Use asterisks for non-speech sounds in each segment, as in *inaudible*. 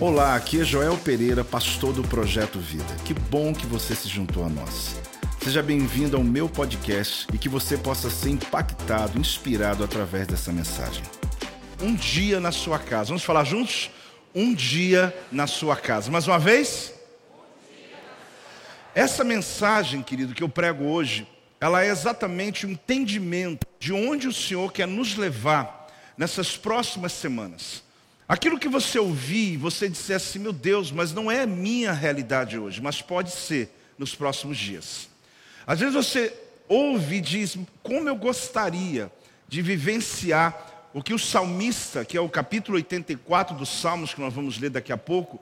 Olá, aqui é Joel Pereira, pastor do Projeto Vida. Que bom que você se juntou a nós. Seja bem-vindo ao meu podcast e que você possa ser impactado, inspirado através dessa mensagem. Um dia na sua casa. Vamos falar juntos? Um dia na sua casa. Mais uma vez? Essa mensagem, querido, que eu prego hoje, ela é exatamente o entendimento de onde o Senhor quer nos levar nessas próximas semanas. Aquilo que você ouvir, você disser assim, meu Deus, mas não é a minha realidade hoje, mas pode ser nos próximos dias. Às vezes você ouve e diz, como eu gostaria de vivenciar o que o salmista, que é o capítulo 84 dos Salmos, que nós vamos ler daqui a pouco,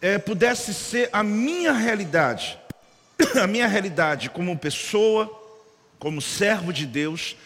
é, pudesse ser a minha realidade. *coughs* A minha realidade como pessoa, como servo de Deus,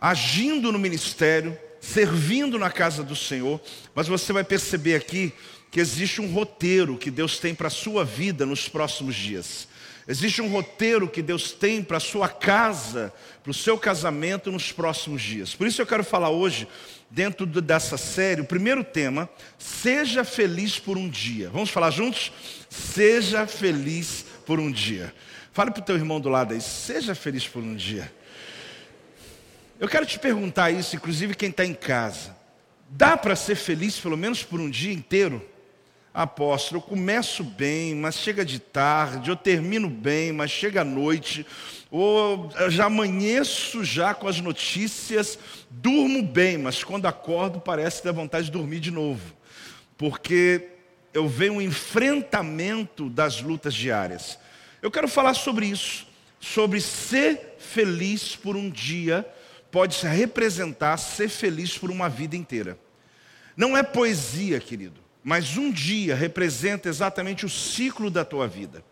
agindo no ministério, servindo na casa do Senhor, mas você vai perceber aqui que existe um roteiro que Deus tem para a sua vida nos próximos dias. Existe um roteiro que Deus tem para a sua casa, para o seu casamento nos próximos dias. Por isso eu quero falar hoje, dentro dessa série, o primeiro tema, seja feliz por um dia. Vamos falar juntos? Seja feliz por um dia. Fale para o teu irmão do lado aí, seja feliz por um dia. Eu quero te perguntar isso, inclusive quem está em casa. Dá para ser feliz pelo menos por um dia inteiro? Apóstolo, eu começo bem, mas chega de tarde, eu termino bem, mas chega à noite, ou já amanheço já com as notícias, durmo bem, mas quando acordo parece ter vontade de dormir de novo. Porque eu vejo um enfrentamento das lutas diárias. Eu quero falar sobre isso, sobre ser feliz por um dia pode representar ser feliz por uma vida inteira. Não é poesia, querido, mas um dia representa exatamente o ciclo da tua vida.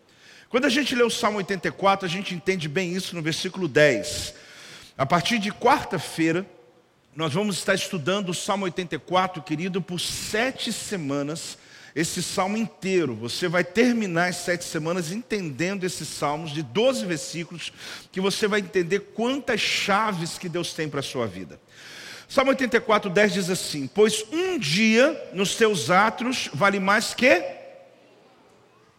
Quando a gente lê o Salmo 84, a gente entende bem isso no versículo 10. A partir de quarta-feira, nós vamos estar estudando o Salmo 84, querido, por sete semanas esse salmo inteiro. Você vai terminar as sete semanas entendendo esses salmos de 12 versículos, que você vai entender quantas chaves que Deus tem para a sua vida. Salmo 84, 10 diz assim: Pois um dia nos teus atos vale mais que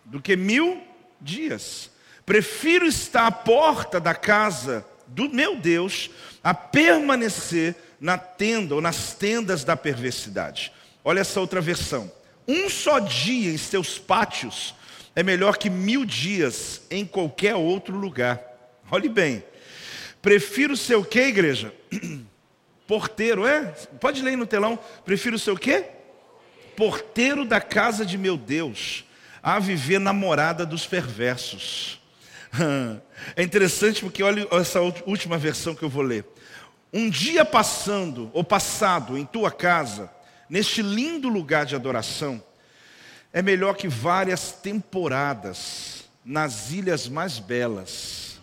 do que mil dias. Prefiro estar à porta da casa do meu Deus a permanecer na tenda ou nas tendas da perversidade. Olha essa outra versão. Um só dia em seus pátios é melhor que mil dias em qualquer outro lugar. Olhe bem. Prefiro ser o que, igreja? *clears throat* Porteiro, é? Pode ler no telão. Prefiro ser o quê? Porteiro da casa de meu Deus, a viver namorada dos perversos. *laughs* É interessante porque olha essa última versão que eu vou ler. Um dia passando ou passado em tua casa, neste lindo lugar de adoração, é melhor que várias temporadas nas ilhas mais belas.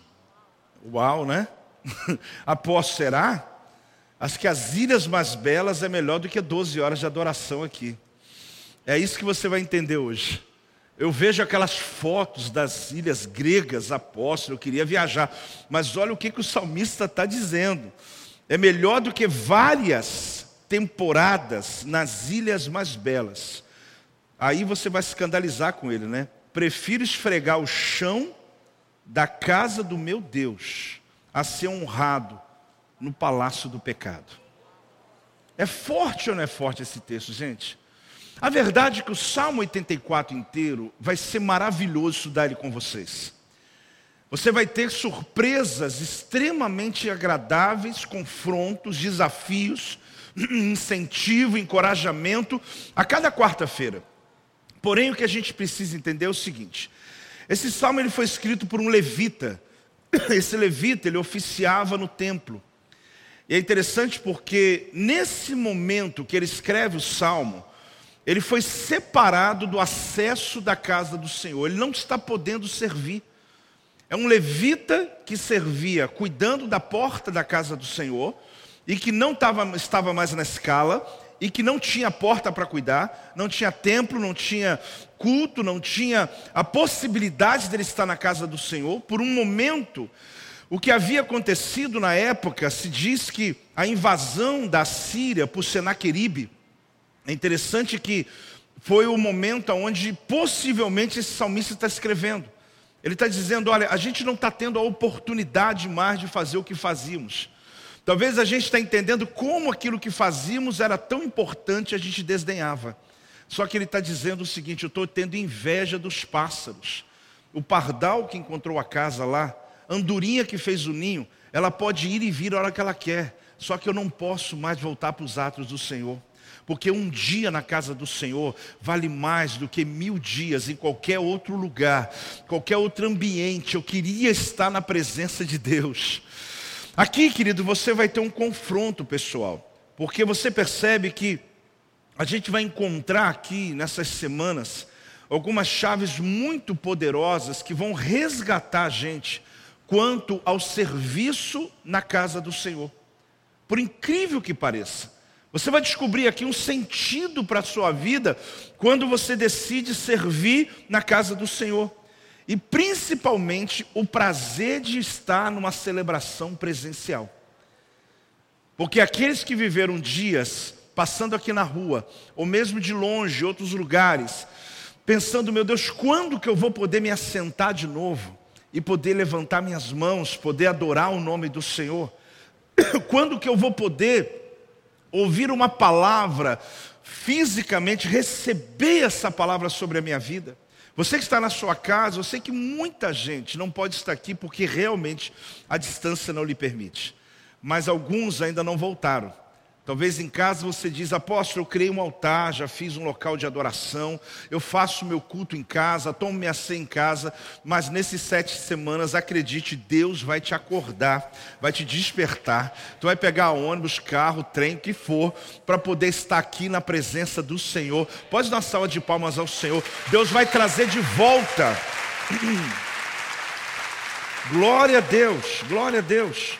Uau, né? *laughs* Após será? Acho que as ilhas mais belas é melhor do que 12 horas de adoração aqui. É isso que você vai entender hoje. Eu vejo aquelas fotos das ilhas gregas, apóstolo, eu queria viajar. Mas olha o que, que o salmista está dizendo. É melhor do que várias temporadas nas ilhas mais belas. Aí você vai se escandalizar com ele, né? Prefiro esfregar o chão da casa do meu Deus a ser honrado no palácio do pecado. É forte ou não é forte esse texto, gente? A verdade é que o Salmo 84 inteiro vai ser maravilhoso estudar ele com vocês. Você vai ter surpresas extremamente agradáveis, confrontos, desafios *clears throat* incentivo, encorajamento a cada quarta-feira. Porém, o que a gente precisa entender é o seguinte: esse salmo ele foi escrito por um levita. *clears throat* Esse levita ele oficiava no templo. E é interessante porque nesse momento que ele escreve o salmo, ele foi separado do acesso da casa do Senhor. Ele não está podendo servir. É um levita que servia cuidando da porta da casa do Senhor e que não tava, estava mais na escala, e que não tinha porta para cuidar, não tinha templo, não tinha culto, não tinha a possibilidade dele estar na casa do Senhor. Por um momento, o que havia acontecido na época, se diz que a invasão da Síria por Senaqueribe, é interessante que foi o momento onde possivelmente esse salmista está escrevendo. Ele está dizendo: olha, a gente não está tendo a oportunidade mais de fazer o que fazíamos. Talvez a gente está entendendo como aquilo que fazíamos era tão importante, a gente desdenhava. Só que ele está dizendo o seguinte: eu estou tendo inveja dos pássaros. O pardal que encontrou a casa lá, a andorinha que fez o ninho, ela pode ir e vir a hora que ela quer. Só que eu não posso mais voltar para os atos do Senhor. Porque um dia na casa do Senhor vale mais do que mil dias em qualquer outro lugar, qualquer outro ambiente. Eu queria estar na presença de Deus. Aqui, querido, você vai ter um confronto pessoal, porque você percebe que a gente vai encontrar aqui nessas semanas algumas chaves muito poderosas que vão resgatar a gente quanto ao serviço na casa do Senhor. Por incrível que pareça, você vai descobrir aqui um sentido para a sua vida quando você decide servir na casa do Senhor. E principalmente o prazer de estar numa celebração presencial. Porque aqueles que viveram dias passando aqui na rua, ou mesmo de longe, outros lugares, pensando, meu Deus, quando que eu vou poder me assentar de novo e poder levantar minhas mãos, poder adorar o nome do Senhor? *coughs* Quando que eu vou poder ouvir uma palavra, fisicamente receber essa palavra sobre a minha vida. Você que está na sua casa, eu sei que muita gente não pode estar aqui porque realmente a distância não lhe permite. Mas alguns ainda não voltaram. Talvez em casa você diz, apóstolo, eu criei um altar, já fiz um local de adoração, eu faço meu culto em casa, tomo minha ceia em casa, mas nesses sete semanas, acredite, Deus vai te acordar, vai te despertar. Tu vai pegar ônibus, carro, trem, o que for, para poder estar aqui na presença do Senhor. Pode dar salva de palmas ao Senhor. Deus vai trazer de volta. *clears throat* glória a Deus, glória a Deus.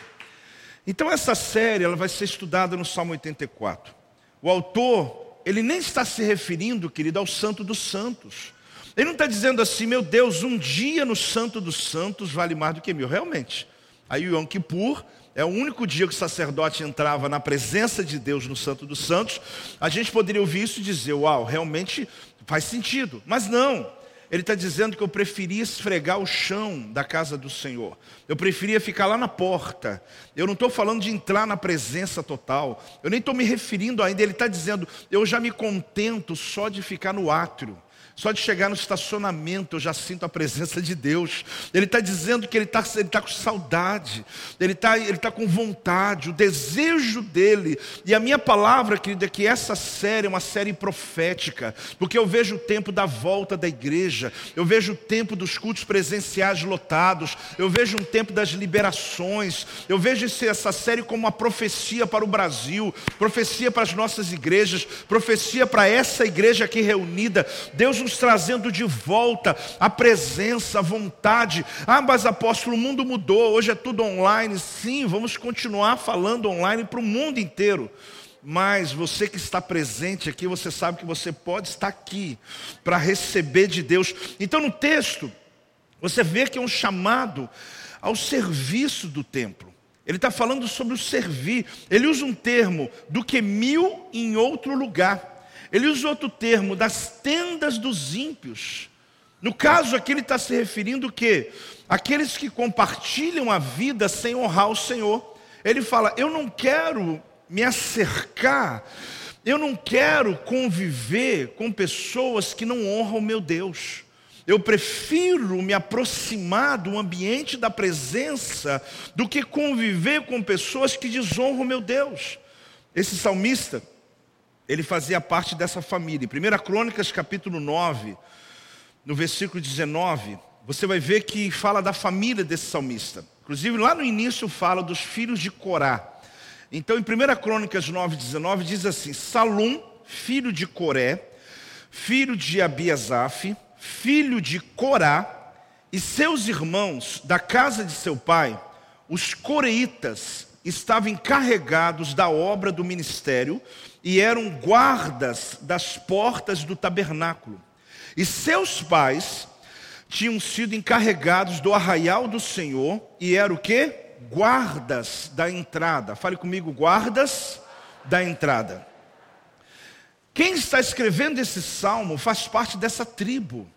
Então essa série ela vai ser estudada no Salmo 84. O autor, ele nem está se referindo, querido, ao Santo dos Santos. Ele não está dizendo assim, meu Deus, um dia no Santo dos Santos vale mais do que mil. Realmente. Aí o Yom Kippur é o único dia que o sacerdote entrava na presença de Deus no Santo dos Santos. A gente poderia ouvir isso e dizer, uau, realmente faz sentido. Mas não. Ele está dizendo que eu preferia esfregar o chão da casa do Senhor. Eu preferia ficar lá na porta. Eu não estou falando de entrar na presença total. Eu nem estou me referindo ainda. Ele está dizendo, eu já me contento só de ficar no átrio. Só de chegar no estacionamento eu já sinto a presença de Deus. Ele está dizendo que ele está ele tá com saudade, ele está ele tá com vontade, o desejo dele. E a minha palavra, querida, é que essa série é uma série profética, porque eu vejo o tempo da volta da igreja, eu vejo o tempo dos cultos presenciais lotados, eu vejo um tempo das liberações, eu vejo essa série como uma profecia para o Brasil, profecia para as nossas igrejas, profecia para essa igreja aqui reunida. Deus nos nos trazendo de volta a presença, a vontade. Ah, mas apóstolo, o mundo mudou, hoje é tudo online. Sim, vamos continuar falando online para o mundo inteiro. Mas você que está presente aqui, você sabe que você pode estar aqui para receber de Deus. Então no texto, você vê que é um chamado ao serviço do templo. Ele está falando sobre o servir. Ele usa um termo do que mil em outro lugar. Ele usa outro termo, das tendas dos ímpios. No caso aqui ele está se referindo o quê? Aqueles que compartilham a vida sem honrar o Senhor. Ele fala, eu não quero me acercar, eu não quero conviver com pessoas que não honram o meu Deus. Eu prefiro me aproximar do ambiente da presença do que conviver com pessoas que desonram o meu Deus. Esse salmista, ele fazia parte dessa família. Em 1 Crônicas, capítulo 9, no versículo 19, você vai ver que fala da família desse salmista. Inclusive, lá no início fala dos filhos de Corá. Então, em 1 Crônicas 9, 19, diz assim: Salum, filho de Coré, filho de Abiasaf, filho de Corá, e seus irmãos da casa de seu pai, os coreitas, estavam encarregados da obra do ministério e eram guardas das portas do tabernáculo. E seus pais tinham sido encarregados do arraial do Senhor e eram o que? Guardas da entrada. Fale comigo, guardas da entrada. Quem está escrevendo esse salmo faz parte dessa tribo,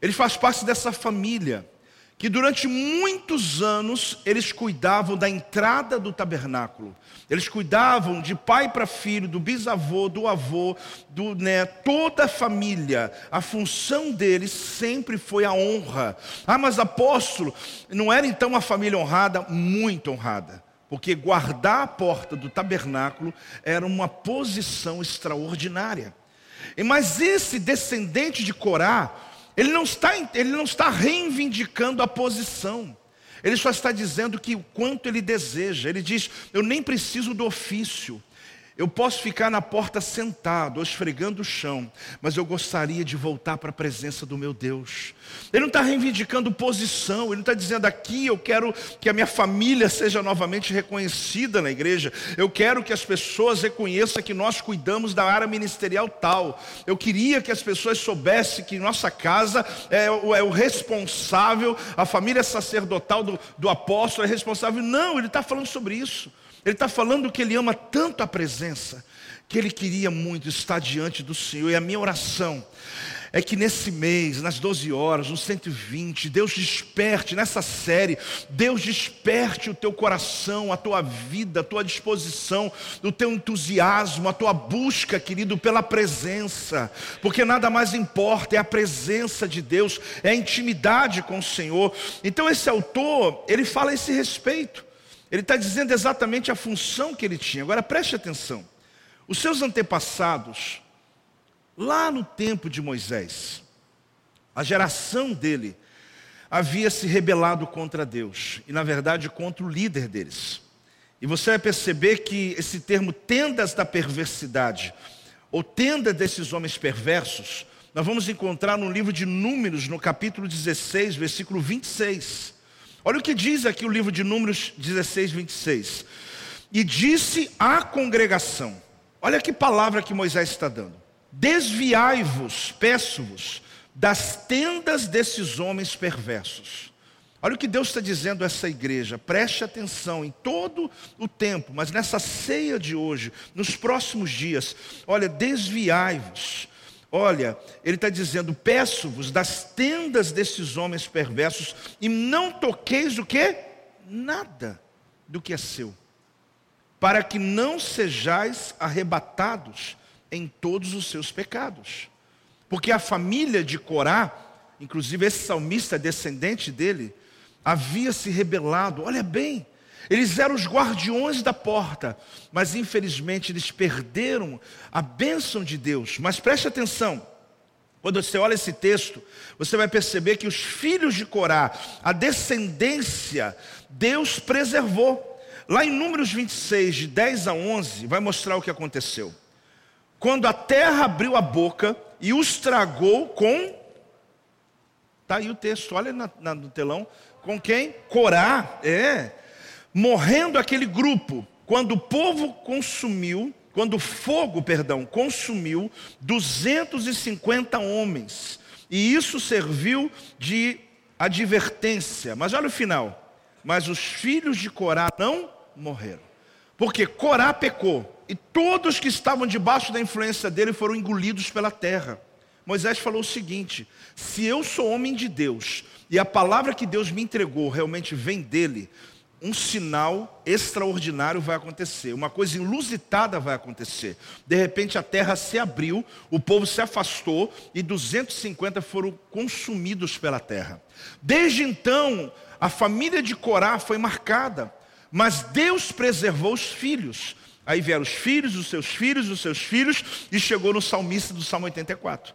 ele faz parte dessa família, que durante muitos anos eles cuidavam da entrada do tabernáculo, eles cuidavam de pai para filho, do bisavô, do avô, do neto, toda a família. A função deles sempre foi a honra. Ah, mas apóstolo, não era então uma família honrada? Muito honrada. Porque guardar a porta do tabernáculo era uma posição extraordinária. Mas esse descendente de Corá, ele não está, ele não está reivindicando a posição. Ele só está dizendo que o quanto ele deseja. Ele diz: Eu nem preciso do ofício. Eu posso ficar na porta sentado, esfregando o chão, mas eu gostaria de voltar para a presença do meu Deus. Ele não está reivindicando posição, ele não está dizendo aqui eu quero que a minha família seja novamente reconhecida na igreja, eu quero que as pessoas reconheçam que nós cuidamos da área ministerial tal. Eu queria que as pessoas soubessem que nossa casa é o, é o responsável, a família sacerdotal do, do apóstolo é responsável. Não, ele está falando sobre isso. Ele está falando que ele ama tanto a presença, que ele queria muito estar diante do Senhor. E a minha oração é que nesse mês, nas 12 horas, nos 120, Deus desperte, nessa série, Deus desperte o teu coração, a tua vida, a tua disposição, o teu entusiasmo, a tua busca, querido, pela presença, porque nada mais importa, é a presença de Deus, é a intimidade com o Senhor. Então, esse autor, ele fala esse respeito. Ele está dizendo exatamente a função que ele tinha. Agora preste atenção. Os seus antepassados, lá no tempo de Moisés, a geração dele havia se rebelado contra Deus, e na verdade contra o líder deles. E você vai perceber que esse termo tendas da perversidade, ou tenda desses homens perversos, nós vamos encontrar no livro de Números, no capítulo 16, versículo 26. Olha o que diz aqui o livro de Números 16, 26. E disse à congregação: Olha que palavra que Moisés está dando. Desviai-vos, peço-vos, das tendas desses homens perversos. Olha o que Deus está dizendo a essa igreja, preste atenção em todo o tempo, mas nessa ceia de hoje, nos próximos dias, olha, desviai-vos, Olha, ele está dizendo: peço-vos das tendas desses homens perversos e não toqueis o que? Nada do que é seu, para que não sejais arrebatados em todos os seus pecados. Porque a família de Corá, inclusive esse salmista descendente dele, havia se rebelado, olha bem, eles eram os guardiões da porta, mas infelizmente eles perderam a bênção de Deus. Mas preste atenção, quando você olha esse texto, você vai perceber que os filhos de Corá, a descendência, Deus preservou. Lá em Números 26, de 10 a 11, vai mostrar o que aconteceu. Quando a terra abriu a boca e os tragou com. Está aí o texto, olha na, na, no telão. Com quem? Corá, é morrendo aquele grupo, quando o povo consumiu, quando o fogo, perdão, consumiu 250 homens. E isso serviu de advertência. Mas olha o final. Mas os filhos de Corá não morreram. Porque Corá pecou. E todos que estavam debaixo da influência dele foram engolidos pela terra. Moisés falou o seguinte: se eu sou homem de Deus e a palavra que Deus me entregou realmente vem dele, um sinal extraordinário vai acontecer, uma coisa inusitada vai acontecer. De repente a terra se abriu, o povo se afastou e 250 foram consumidos pela terra. Desde então, a família de Corá foi marcada, mas Deus preservou os filhos. Aí vieram os filhos, os seus filhos, os seus filhos, e chegou no salmista do Salmo 84.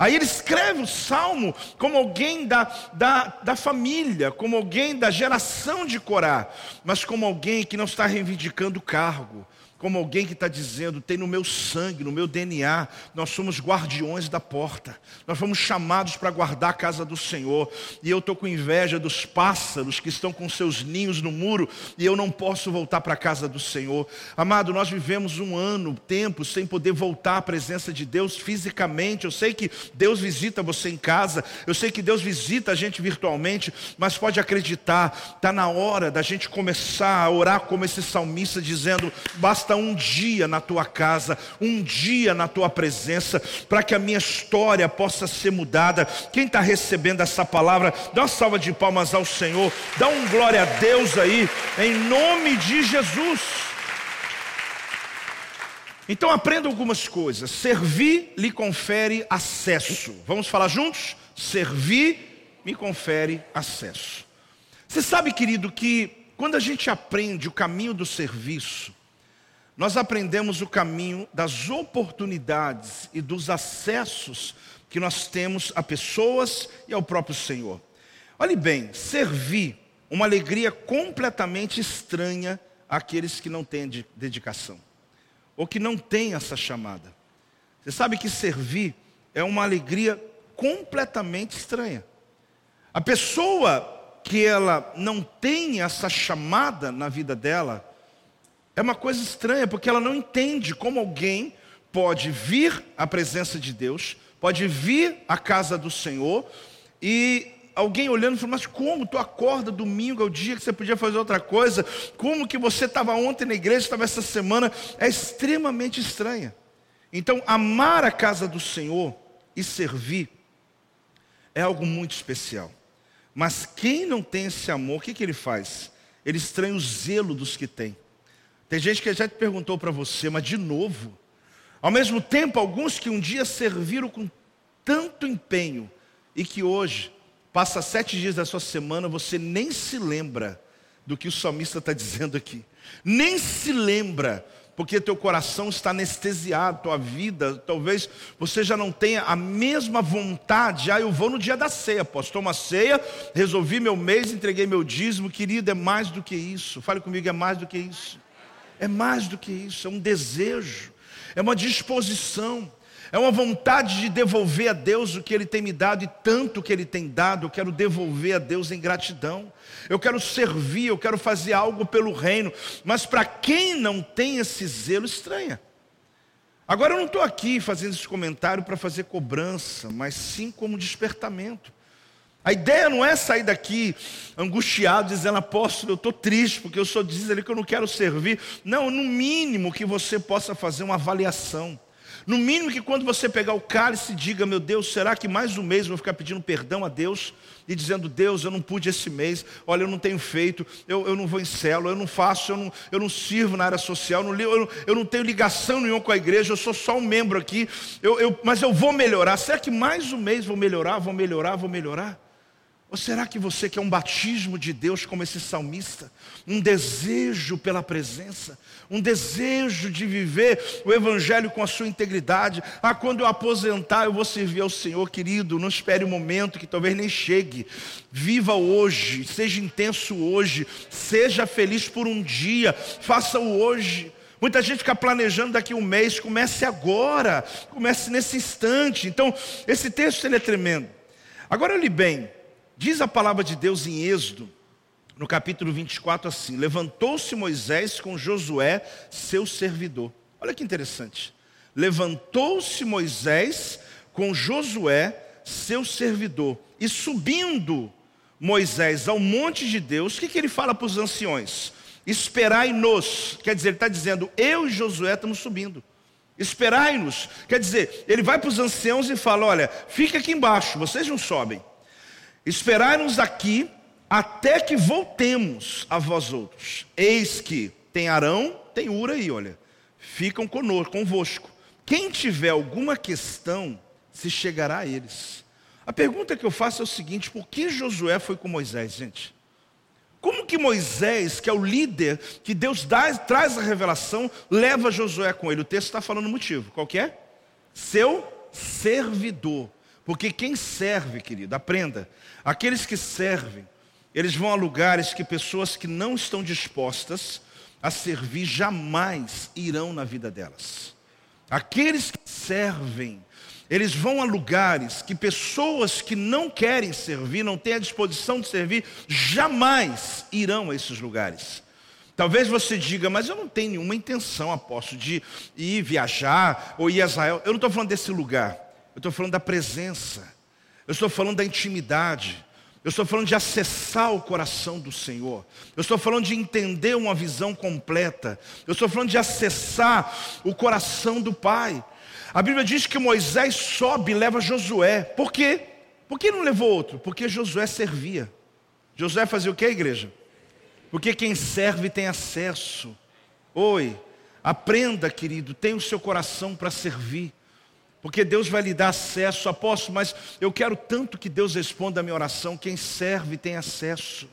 Aí ele escreve o salmo como alguém da, da, da família, como alguém da geração de Corá, mas como alguém que não está reivindicando cargo, como alguém que está dizendo, tem no meu sangue, no meu DNA, nós somos guardiões da porta, nós fomos chamados para guardar a casa do Senhor, e eu estou com inveja dos pássaros que estão com seus ninhos no muro, e eu não posso voltar para a casa do Senhor. Amado, nós vivemos um ano, tempo, sem poder voltar à presença de Deus fisicamente. Eu sei que Deus visita você em casa, eu sei que Deus visita a gente virtualmente, mas pode acreditar, está na hora da gente começar a orar como esse salmista, dizendo: basta basta um dia na tua casa, um dia na tua presença, para que a minha história possa ser mudada. Quem está recebendo essa palavra, dá uma salva de palmas ao Senhor, dá um glória a Deus aí, em nome de Jesus. Então aprenda algumas coisas. Servir lhe confere acesso. Vamos falar juntos? Servir me confere acesso. Você sabe, querido, que quando a gente aprende o caminho do serviço, nós aprendemos o caminho das oportunidades e dos acessos que nós temos a pessoas e ao próprio Senhor. Olhe bem, servir, uma alegria completamente estranha àqueles que não têm dedicação ou que não tem essa chamada. Você sabe que servir é uma alegria completamente estranha. A pessoa que ela não tem essa chamada na vida dela é uma coisa estranha, porque ela não entende como alguém pode vir à presença de Deus, pode vir à casa do Senhor e alguém olhando e falando, mas como tu acorda domingo, é o dia que você podia fazer outra coisa? Como que você estava ontem na igreja, estava essa semana? É extremamente estranha. Então, amar a casa do Senhor e servir é algo muito especial. Mas quem não tem esse amor, o que, que ele faz? Ele estranha o zelo dos que tem. Tem gente que já te perguntou para você, mas de novo. Ao mesmo tempo, alguns que um dia serviram com tanto empenho e que hoje Passa sete dias da sua semana, você nem se lembra do que o salmista está dizendo aqui. Nem se lembra, porque teu coração está anestesiado, tua vida, talvez você já não tenha a mesma vontade. Ah, eu vou no dia da ceia, posso tomar ceia, resolvi meu mês, entreguei meu dízimo, querido, é mais do que isso. Fale comigo, é mais do que isso. É mais do que isso, é um desejo, é uma disposição. É uma vontade de devolver a Deus o que Ele tem me dado e tanto que Ele tem dado, eu quero devolver a Deus em gratidão. Eu quero servir, eu quero fazer algo pelo reino. Mas para quem não tem esse zelo, estranha. Agora eu não estou aqui fazendo esse comentário para fazer cobrança, mas sim como despertamento. A ideia não é sair daqui angustiado, dizendo, apóstolo, eu estou triste, porque eu sou dizendo que eu não quero servir. Não, no mínimo que você possa fazer uma avaliação. No mínimo que quando você pegar o cálice, diga: Meu Deus, será que mais um mês eu vou ficar pedindo perdão a Deus? E dizendo: Deus, eu não pude esse mês, olha, eu não tenho feito, eu, eu não vou em célula, eu não faço, eu não, eu não sirvo na área social, eu não, eu, eu não tenho ligação nenhuma com a igreja, eu sou só um membro aqui, eu, eu, mas eu vou melhorar. Será que mais um mês vou melhorar, vou melhorar, vou melhorar? Ou será que você quer um batismo de Deus como esse salmista? Um desejo pela presença, um desejo de viver o Evangelho com a sua integridade. Ah, quando eu aposentar, eu vou servir ao Senhor, querido. Não espere o um momento que talvez nem chegue. Viva hoje, seja intenso hoje, seja feliz por um dia, faça-o hoje. Muita gente fica planejando daqui a um mês, comece agora, comece nesse instante. Então, esse texto ele é tremendo. Agora olhe bem. Diz a palavra de Deus em Êxodo, no capítulo 24, assim: Levantou-se Moisés com Josué, seu servidor. Olha que interessante. Levantou-se Moisés com Josué, seu servidor, e subindo Moisés ao monte de Deus, o que, que ele fala para os anciões? Esperai-nos, quer dizer, ele está dizendo, eu e Josué estamos subindo. Esperai-nos, quer dizer, ele vai para os anciãos e fala: olha, fica aqui embaixo, vocês não sobem. Esperai-nos aqui até que voltemos a vós outros. Eis que tem Arão, tem Ura aí, olha. Ficam conosco, convosco. Quem tiver alguma questão, se chegará a eles. A pergunta que eu faço é o seguinte: por que Josué foi com Moisés, gente? Como que Moisés, que é o líder, que Deus dá, traz a revelação, leva Josué com ele? O texto está falando o motivo. Qual que é? Seu servidor. Porque quem serve, querido, aprenda, aqueles que servem, eles vão a lugares que pessoas que não estão dispostas a servir jamais irão na vida delas. Aqueles que servem, eles vão a lugares que pessoas que não querem servir, não têm a disposição de servir, jamais irão a esses lugares. Talvez você diga, mas eu não tenho nenhuma intenção, apóstolo, de ir viajar ou ir a Israel. Eu não estou falando desse lugar. Estou falando da presença. Eu estou falando da intimidade. Eu estou falando de acessar o coração do Senhor. Eu estou falando de entender uma visão completa. Eu estou falando de acessar o coração do Pai. A Bíblia diz que Moisés sobe e leva Josué. Por quê? Por que não levou outro? Porque Josué servia. Josué fazia o que, igreja? Porque quem serve tem acesso. Oi, aprenda, querido, tenha o seu coração para servir. Porque Deus vai lhe dar acesso, apóstolo, mas eu quero tanto que Deus responda a minha oração. Quem serve tem acesso.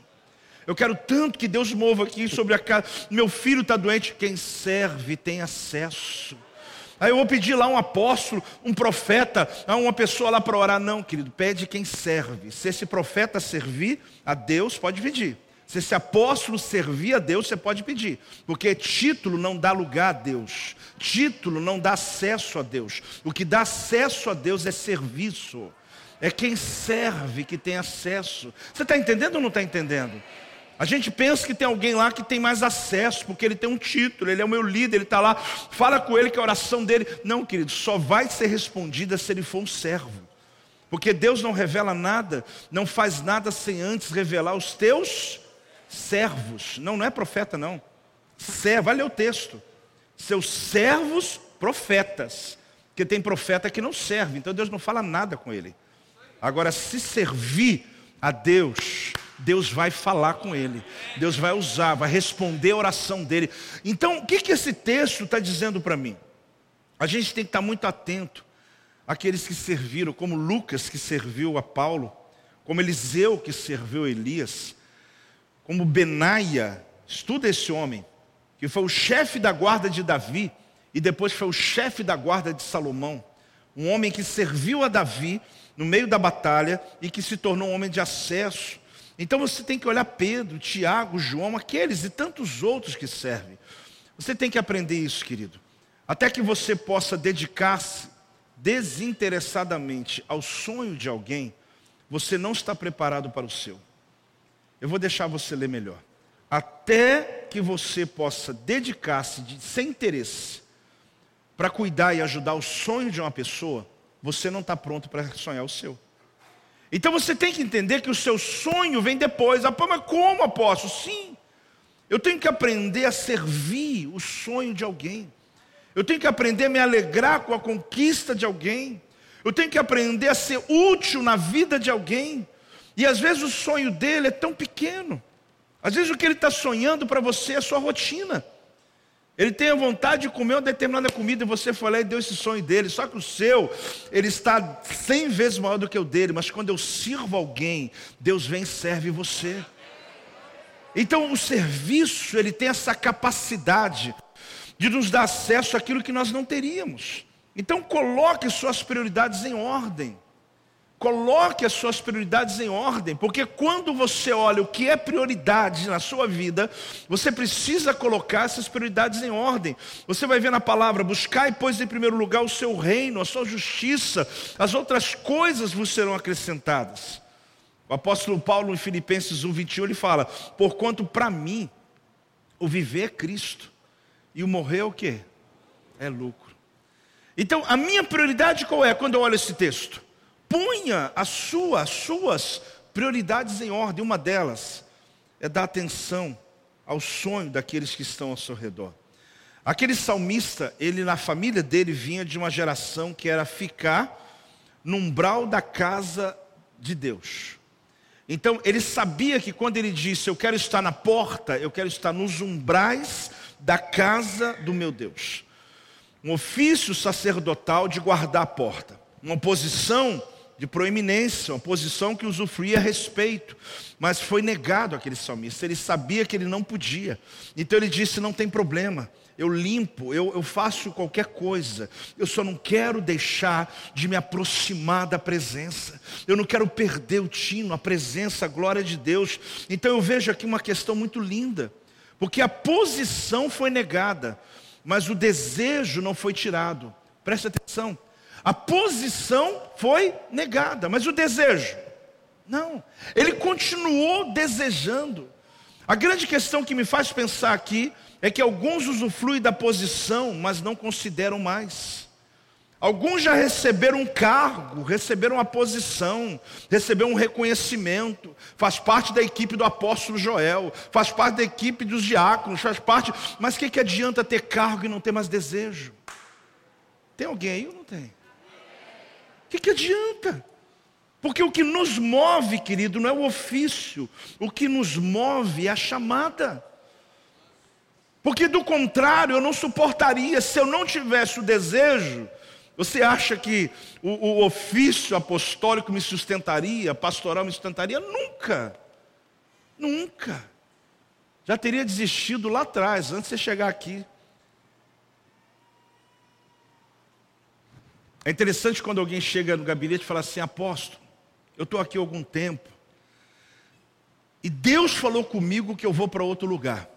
Eu quero tanto que Deus mova aqui sobre a casa. Meu filho está doente. Quem serve tem acesso. Aí eu vou pedir lá um apóstolo, um profeta, uma pessoa lá para orar. Não, querido, pede quem serve. Se esse profeta servir a Deus, pode pedir. Se esse apóstolo servir a Deus, você pode pedir, porque título não dá lugar a Deus, título não dá acesso a Deus. O que dá acesso a Deus é serviço, é quem serve que tem acesso. Você está entendendo ou não está entendendo? A gente pensa que tem alguém lá que tem mais acesso, porque ele tem um título, ele é o meu líder, ele está lá, fala com ele que a oração dele. Não, querido, só vai ser respondida se ele for um servo. Porque Deus não revela nada, não faz nada sem antes revelar os teus servos. Não, não é profeta, não. Servo, ler o texto. Seus servos profetas. Porque tem profeta que não serve, então Deus não fala nada com ele. Agora, se servir a Deus, Deus vai falar com ele, Deus vai usar, vai responder a oração dele. Então, o que, que esse texto está dizendo para mim? A gente tem que estar muito atento àqueles que serviram, como Lucas que serviu a Paulo, como Eliseu que serviu a Elias, como Benaia, estuda esse homem, que foi o chefe da guarda de Davi e depois foi o chefe da guarda de Salomão. Um homem que serviu a Davi no meio da batalha e que se tornou um homem de acesso. Então você tem que olhar Pedro, Tiago, João, aqueles e tantos outros que servem. Você tem que aprender isso, querido. Até que você possa dedicar-se desinteressadamente ao sonho de alguém, você não está preparado para o seu. Eu vou deixar você ler melhor. Até que você possa dedicar-se sem interesse para cuidar e ajudar o sonho de uma pessoa, você não está pronto para sonhar o seu. Então você tem que entender que o seu sonho vem depois. Ah, mas como apóstolo? Sim. Eu tenho que aprender a servir o sonho de alguém. Eu tenho que aprender a me alegrar com a conquista de alguém. Eu tenho que aprender a ser útil na vida de alguém. E às vezes o sonho dele é tão pequeno. Às vezes o que ele está sonhando para você é a sua rotina. Ele tem a vontade de comer uma determinada comida e você foi lá e deu esse sonho dele. Só que o seu, ele está cem vezes maior do que o dele. Mas quando eu sirvo alguém, Deus vem e serve você. Então o serviço, ele tem essa capacidade de nos dar acesso àquilo que nós não teríamos. Então coloque suas prioridades em ordem. Coloque as suas prioridades em ordem, porque quando você olha o que é prioridade na sua vida, você precisa colocar essas prioridades em ordem. Você vai ver na palavra: buscar e pois em primeiro lugar o seu reino, a sua justiça, as outras coisas vos serão acrescentadas. O apóstolo Paulo em Filipenses 1, 21, ele fala: Porquanto para mim o viver é Cristo e o morrer é o que? É lucro. Então, a minha prioridade qual é quando eu olho esse texto? Ponha a sua, as suas prioridades em ordem. Uma delas é dar atenção ao sonho daqueles que estão ao seu redor. Aquele salmista, ele na família dele vinha de uma geração que era ficar no umbral da casa de Deus. Então ele sabia que quando ele disse, eu quero estar na porta, eu quero estar nos umbrais da casa do meu Deus. Um ofício sacerdotal de guardar a porta. Uma posição de proeminência, uma posição que usufruía respeito, mas foi negado aquele salmista. Ele sabia que ele não podia, então ele disse: Não tem problema, eu limpo, eu, eu faço qualquer coisa, eu só não quero deixar de me aproximar da presença, eu não quero perder o tino, a presença, a glória de Deus. Então eu vejo aqui uma questão muito linda, porque a posição foi negada, mas o desejo não foi tirado. Preste atenção. A posição foi negada, mas o desejo? Não. Ele continuou desejando. A grande questão que me faz pensar aqui é que alguns usufruem da posição, mas não consideram mais. Alguns já receberam um cargo, receberam uma posição, receberam um reconhecimento, faz parte da equipe do apóstolo Joel, faz parte da equipe dos diáconos, faz parte. Mas o que, que adianta ter cargo e não ter mais desejo? Tem alguém aí ou não tem? O que, que adianta? Porque o que nos move, querido, não é o ofício, o que nos move é a chamada. Porque do contrário, eu não suportaria, se eu não tivesse o desejo, você acha que o, o, ofício apostólico me sustentaria, pastoral me sustentaria? Nunca. Nunca. Já teria desistido lá atrás, antes de você chegar aqui. É interessante quando alguém chega no gabinete e fala assim: apóstolo, eu estou aqui há algum tempo, e Deus falou comigo que eu vou para outro lugar.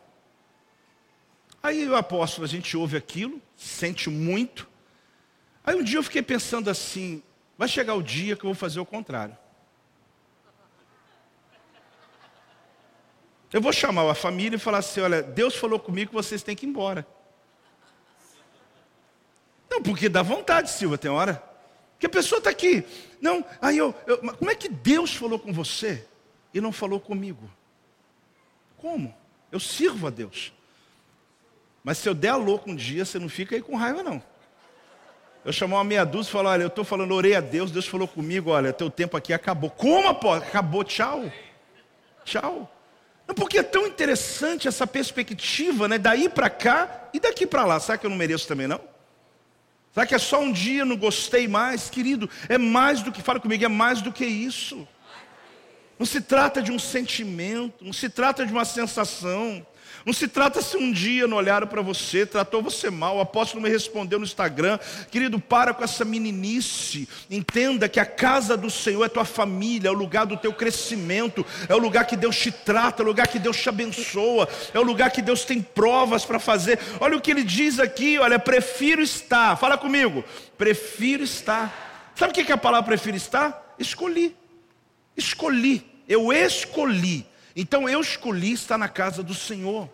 Aí o apóstolo, a gente ouve aquilo, sente muito, Aí um dia eu fiquei pensando assim: vai chegar o dia que eu vou fazer o contrário. Eu vou chamar a família e falar assim: olha, Deus falou comigo que vocês têm que ir embora. Não, porque dá vontade, Silva, tem hora. Que a pessoa está aqui. Não, aí eu, eu. Como é que Deus falou com você e não falou comigo? Como? Eu sirvo a Deus. Mas se eu der a louco um dia, você não fica aí com raiva, não. Eu chamei uma meia dúzia e falei, olha, eu estou falando, orei a Deus, Deus falou comigo, olha, teu tempo aqui acabou. Como, pô? Acabou, tchau. Tchau. Não, porque é tão interessante essa perspectiva, né? Daí para cá e daqui para lá. Será que eu não mereço também, não? Será que é só um dia, não gostei mais? Querido, é mais do que, fala comigo, é mais do que isso. Não se trata de um sentimento, não se trata de uma sensação, não se trata se um dia não olharam para você, tratou você mal, o apóstolo me respondeu no Instagram, querido, para com essa meninice, entenda que a casa do Senhor é tua família, é o lugar do teu crescimento, é o lugar que Deus te trata, é o lugar que Deus te abençoa, é o lugar que Deus tem provas para fazer. Olha o que ele diz aqui, olha, prefiro estar, fala comigo, prefiro estar. Sabe o que é a palavra prefiro estar? Escolhi, escolhi, eu escolhi então eu escolhi estar na casa do Senhor.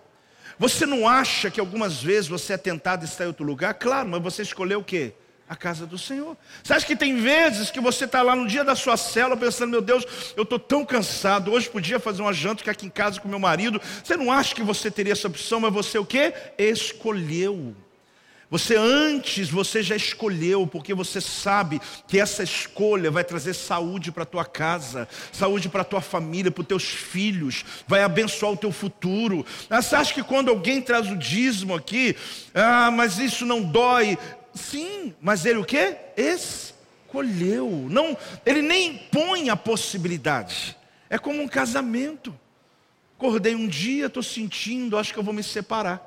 Você não acha que algumas vezes você é tentado estar em outro lugar? Claro, mas você escolheu o quê? A casa do Senhor. Você acha que tem vezes que você está lá no dia da sua célula pensando, meu Deus, eu estou tão cansado, hoje podia fazer uma janta, aqui em casa com meu marido. Você não acha que você teria essa opção, mas você o quê? Escolheu. Você antes, você já escolheu, porque você sabe que essa escolha vai trazer saúde para a tua casa, saúde para a tua família, para os teus filhos, vai abençoar o teu futuro. Ah, você acha que quando alguém traz o dízimo aqui, ah, mas isso não dói? Sim, mas ele o quê? Escolheu. Não, ele nem põe a possibilidade. É como um casamento. Acordei um dia, estou sentindo, acho que eu vou me separar.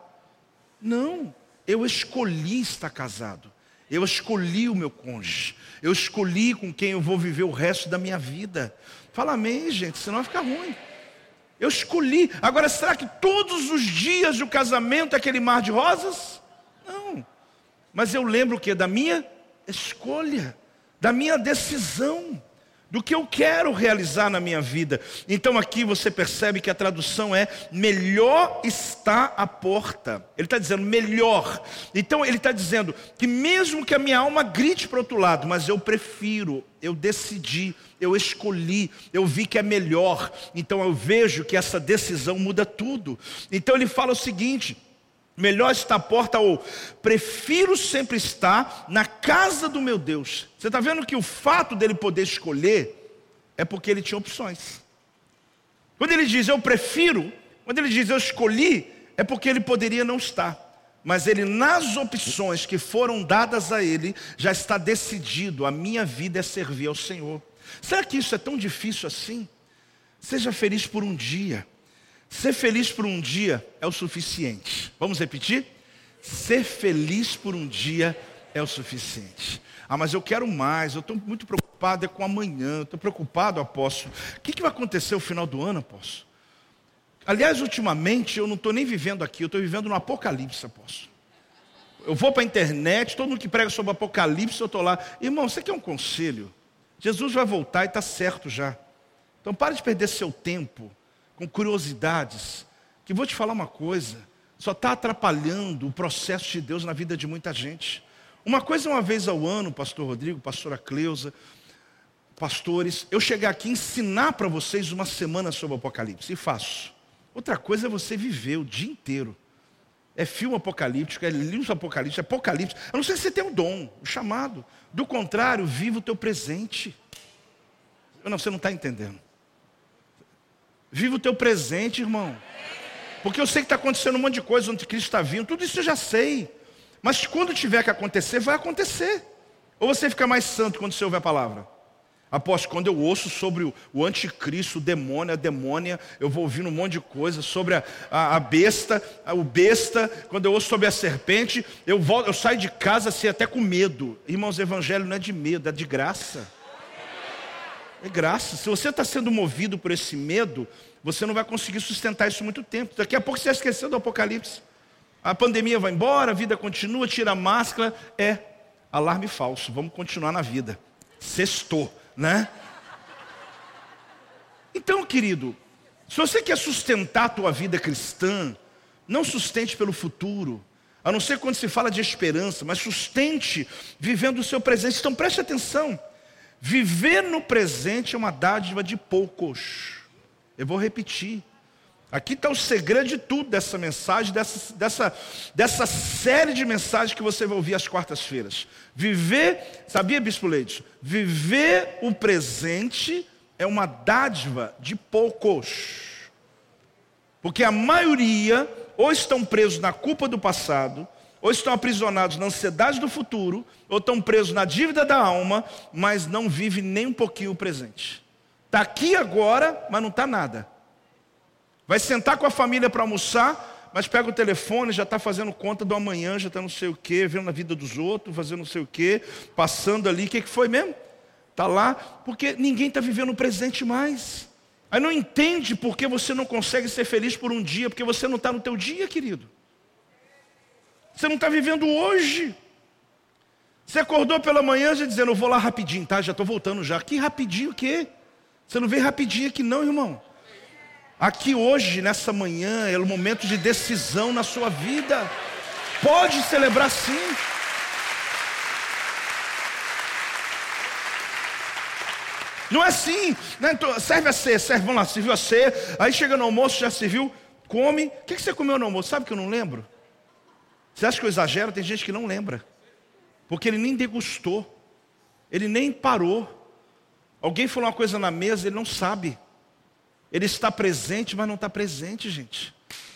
Não. Eu escolhi estar casado. Eu escolhi o meu cônjuge. Eu escolhi com quem eu vou viver o resto da minha vida. Fala amém, gente, senão vai ficar ruim. Eu escolhi. Agora, será que todos os dias do casamento é aquele mar de rosas? Não. Mas eu lembro o que? Da minha escolha, da minha decisão do que eu quero realizar na minha vida. Então aqui você percebe que a tradução é melhor está a porta. Ele está dizendo melhor. Então ele está dizendo que mesmo que a minha alma grite para outro lado, mas eu prefiro, eu decidi, eu escolhi, eu vi que é melhor. Então eu vejo que essa decisão muda tudo. Então ele fala o seguinte. Melhor está a porta, ou prefiro sempre estar na casa do meu Deus. Você está vendo que o fato dele poder escolher é porque ele tinha opções. Quando ele diz eu prefiro, quando ele diz eu escolhi, é porque ele poderia não estar. Mas ele, nas opções que foram dadas a ele, já está decidido: a minha vida é servir ao Senhor. Será que isso é tão difícil assim? Seja feliz por um dia. Ser feliz por um dia é o suficiente. Vamos repetir? Ser feliz por um dia é o suficiente. Ah, mas eu quero mais, eu estou muito preocupado é com amanhã, estou preocupado, apóstolo. O que, que vai acontecer no final do ano, apóstolo? Aliás, ultimamente eu não estou nem vivendo aqui, eu estou vivendo no Apocalipse, apóstolo. Eu vou para a internet, todo mundo que prega sobre Apocalipse, eu estou lá. Irmão, você quer um conselho? Jesus vai voltar e está certo já. Então pare de perder seu tempo com curiosidades, que vou te falar uma coisa, só está atrapalhando o processo de Deus na vida de muita gente. Uma coisa uma vez ao ano, pastor Rodrigo, pastora Cleusa, pastores, eu chegar aqui e ensinar para vocês uma semana sobre o Apocalipse, e faço. Outra coisa é você viver o dia inteiro. É filme apocalíptico, é livro apocalíptico, é apocalipse. Eu não sei se você tem o dom, o chamado. Do contrário, viva o teu presente. Não, você não está entendendo. Viva o teu presente, irmão. Porque eu sei que está acontecendo um monte de coisa, onde Cristo está vindo, tudo isso eu já sei. Mas quando tiver que acontecer, vai acontecer. Ou você fica mais santo quando você ouve a palavra? Apóstolo, quando eu ouço sobre o, o, anticristo, o demônio, a demônia, eu vou ouvindo um monte de coisa sobre a, a, a besta, a, o besta, quando eu ouço sobre a serpente, eu, volto, eu saio de casa assim até com medo. Irmãos, o evangelho não é de medo, é de graça. É graça. Se você está sendo movido por esse medo, você não vai conseguir sustentar isso muito tempo. Daqui a pouco você esqueceu do Apocalipse. A pandemia vai embora, a vida continua, tira a máscara. É alarme falso. Vamos continuar na vida. Sextou, né? Então, querido, se você quer sustentar a tua vida cristã, não sustente pelo futuro, a não ser quando se fala de esperança, mas sustente vivendo o seu presente. Então preste atenção. Viver no presente é uma dádiva de poucos. Eu vou repetir. Aqui está o segredo de tudo dessa mensagem, dessa, dessa, dessa série de mensagens que você vai ouvir às quartas-feiras. Viver, sabia, Bispo Leite? Viver o presente é uma dádiva de poucos. Porque a maioria ou estão presos na culpa do passado, ou estão aprisionados na ansiedade do futuro, ou estão presos na dívida da alma, mas não vive nem um pouquinho o presente. Está aqui agora, mas não está nada. Vai sentar com a família para almoçar, mas pega o telefone, já está fazendo conta do amanhã, já está não sei o quê, vendo a vida dos outros, fazendo não sei o quê, passando ali. O que, que foi mesmo? Está lá, porque ninguém está vivendo o presente mais. Aí não entende por que você não consegue ser feliz por um dia, porque você não está no teu dia, querido. Você não está vivendo hoje. Você acordou pela manhã já dizendo, eu vou lá rapidinho, tá? Já estou voltando já. Que rapidinho o quê? Você não vem rapidinho aqui não, irmão. Aqui hoje, nessa manhã, é o momento de decisão na sua vida. Pode celebrar sim. Não é assim, né? Então, serve a ser, serve, vamos lá, serviu a ser, aí chega no almoço, já serviu, come. O que você comeu no almoço? Sabe que eu não lembro? Você acha que eu exagero? Tem gente que não lembra. Porque ele nem degustou. Ele nem parou. Alguém falou uma coisa na mesa, ele não sabe. Ele está presente, mas não está presente, gente.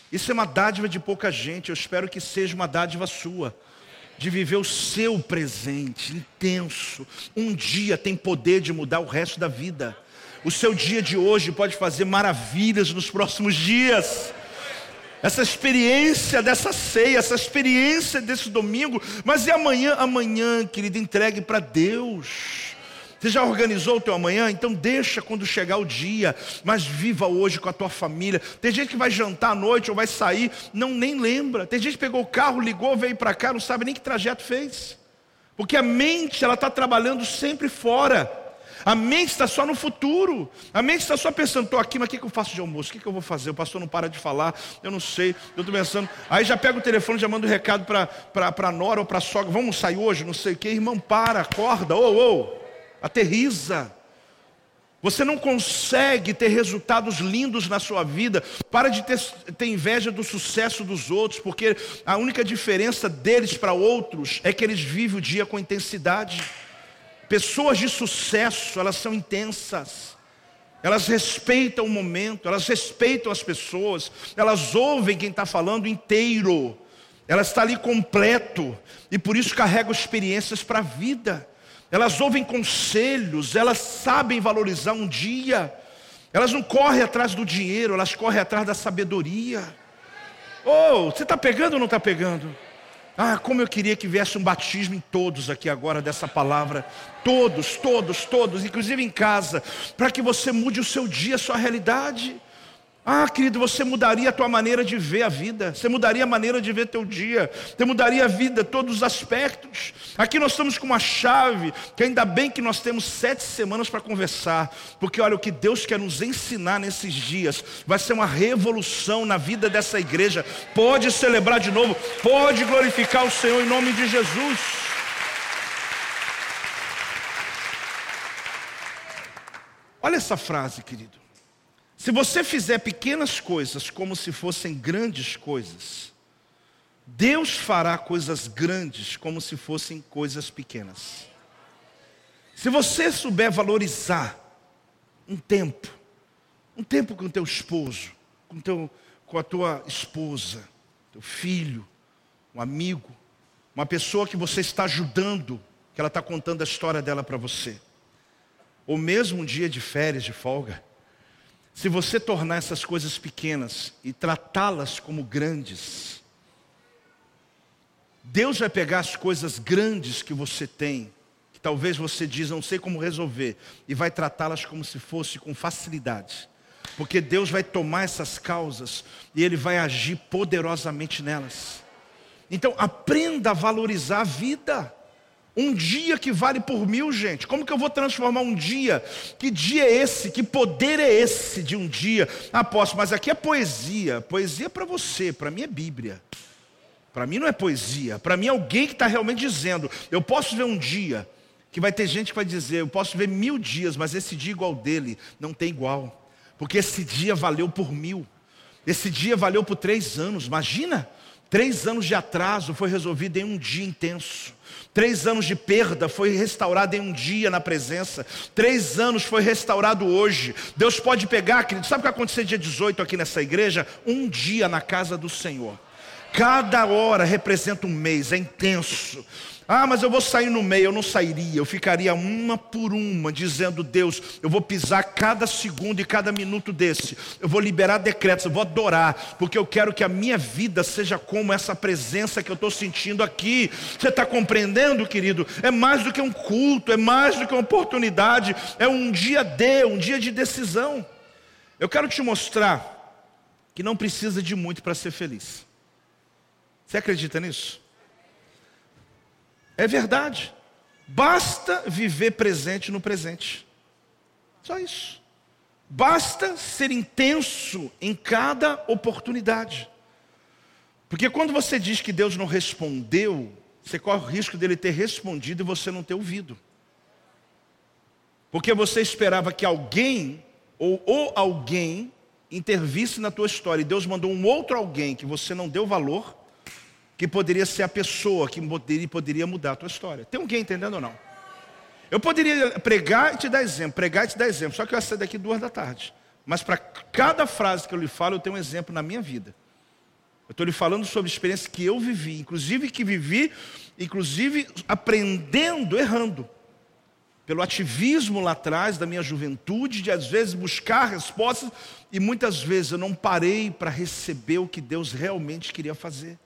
Isso é uma dádiva de pouca gente. Eu espero que seja uma dádiva sua. De viver o seu presente intenso. Um dia tem poder de mudar o resto da vida. O seu dia de hoje pode fazer maravilhas nos próximos dias essa experiência dessa ceia, essa experiência desse domingo, mas e amanhã? Amanhã, querido, entregue para Deus. Você já organizou o teu amanhã? Então deixa quando chegar o dia, mas viva hoje com a tua família. Tem gente que vai jantar à noite ou vai sair, não nem lembra. Tem gente que pegou o carro, ligou, veio para cá, não sabe nem que trajeto fez. Porque a mente, ela está trabalhando sempre fora. A mente está só no futuro. A mente está só pensando, estou aqui, mas o que, que eu faço de almoço? O que, que eu vou fazer? O pastor não para de falar, eu não sei, eu estou pensando. Aí já pega o telefone, já manda um recado para a nora ou para a sogra, vamos sair hoje, não sei o que. Irmão, para, acorda, ou, ou, aterriza. Você não consegue ter resultados lindos na sua vida. Para de ter, ter, inveja do sucesso dos outros, porque a única diferença deles para outros é que eles vivem o dia com intensidade. Pessoas de sucesso, elas são intensas. Elas respeitam o momento, elas respeitam as pessoas, elas ouvem quem está falando inteiro. Elas está ali completo e por isso carregam experiências para a vida. Elas ouvem conselhos, elas sabem valorizar um dia. Elas não correm atrás do dinheiro, elas correm atrás da sabedoria. Oh, você está pegando ou não está pegando? Ah, como eu queria que viesse um batismo em todos aqui agora dessa palavra. Todos, todos, todos, inclusive em casa, para que você mude o seu dia, a sua realidade. Ah, querido, você mudaria a tua maneira de ver a vida, você mudaria a maneira de ver teu dia, você mudaria a vida, todos os aspectos. Aqui nós estamos com uma chave, que ainda bem que nós temos sete semanas para conversar, porque olha, o que Deus quer nos ensinar nesses dias vai ser uma revolução na vida dessa igreja. Pode celebrar de novo, pode glorificar o Senhor em nome de Jesus. Olha essa frase, querido. Se você fizer pequenas coisas como se fossem grandes coisas, Deus fará coisas grandes como se fossem coisas pequenas. Se você souber valorizar um tempo, um tempo com teu esposo, com, teu, com a tua esposa, teu filho, um amigo, uma pessoa que você está ajudando, que ela está contando a história dela para você, ou mesmo um dia de férias, de folga, se você tornar essas coisas pequenas e tratá-las como grandes, Deus vai pegar as coisas grandes que você tem, que talvez você diz, não sei como resolver, e vai tratá-las como se fosse com facilidade. Porque Deus vai tomar essas causas e Ele vai agir poderosamente nelas. Então aprenda a valorizar a vida. Um dia que vale por mil, gente. Como que eu vou transformar um dia? Que dia é esse? Que poder é esse de um dia? Aposto, mas aqui é poesia. Poesia para você, para mim é Bíblia. Para mim não é poesia. Para mim é alguém que está realmente dizendo: eu posso ver um dia que vai ter gente que vai dizer: eu posso ver mil dias, mas esse dia igual dele não tem igual, porque esse dia valeu por mil. Esse dia valeu por três anos. Imagina, três anos de atraso foi resolvido em um dia intenso. Três anos de perda foi restaurado em um dia na presença. Três anos foi restaurado hoje. Deus pode pegar, querido, sabe o que vai acontecer dia 18 aqui nessa igreja? Um dia na casa do Senhor. Cada hora representa um mês, é intenso. Ah, mas eu vou sair no meio, eu não sairia, eu ficaria uma por uma, dizendo: Deus, eu vou pisar cada segundo e cada minuto desse, eu vou liberar decretos, eu vou adorar, porque eu quero que a minha vida seja como essa presença que eu estou sentindo aqui. Você está compreendendo, querido? É mais do que um culto, é mais do que uma oportunidade, é um dia de, um dia de decisão. Eu quero te mostrar que não precisa de muito para ser feliz. Você acredita nisso? É verdade. Basta viver presente no presente. Só isso. Basta ser intenso em cada oportunidade. Porque quando você diz que Deus não respondeu, você corre o risco dele ter respondido e você não ter ouvido. Porque você esperava que alguém ou alguém intervisse na tua história e Deus mandou um outro alguém que você não deu valor que poderia ser a pessoa que poderia, poderia mudar a tua história. Tem alguém entendendo ou não? Eu poderia pregar e te dar exemplo, pregar e te dar exemplo, só que eu ia sair daqui duas da tarde. Mas para cada frase que eu lhe falo, eu tenho um exemplo na minha vida. Eu estou lhe falando sobre experiência que eu vivi, inclusive que vivi, inclusive aprendendo, errando. Pelo ativismo lá atrás da minha juventude, de às vezes buscar respostas, e muitas vezes eu não parei para receber o que Deus realmente queria fazer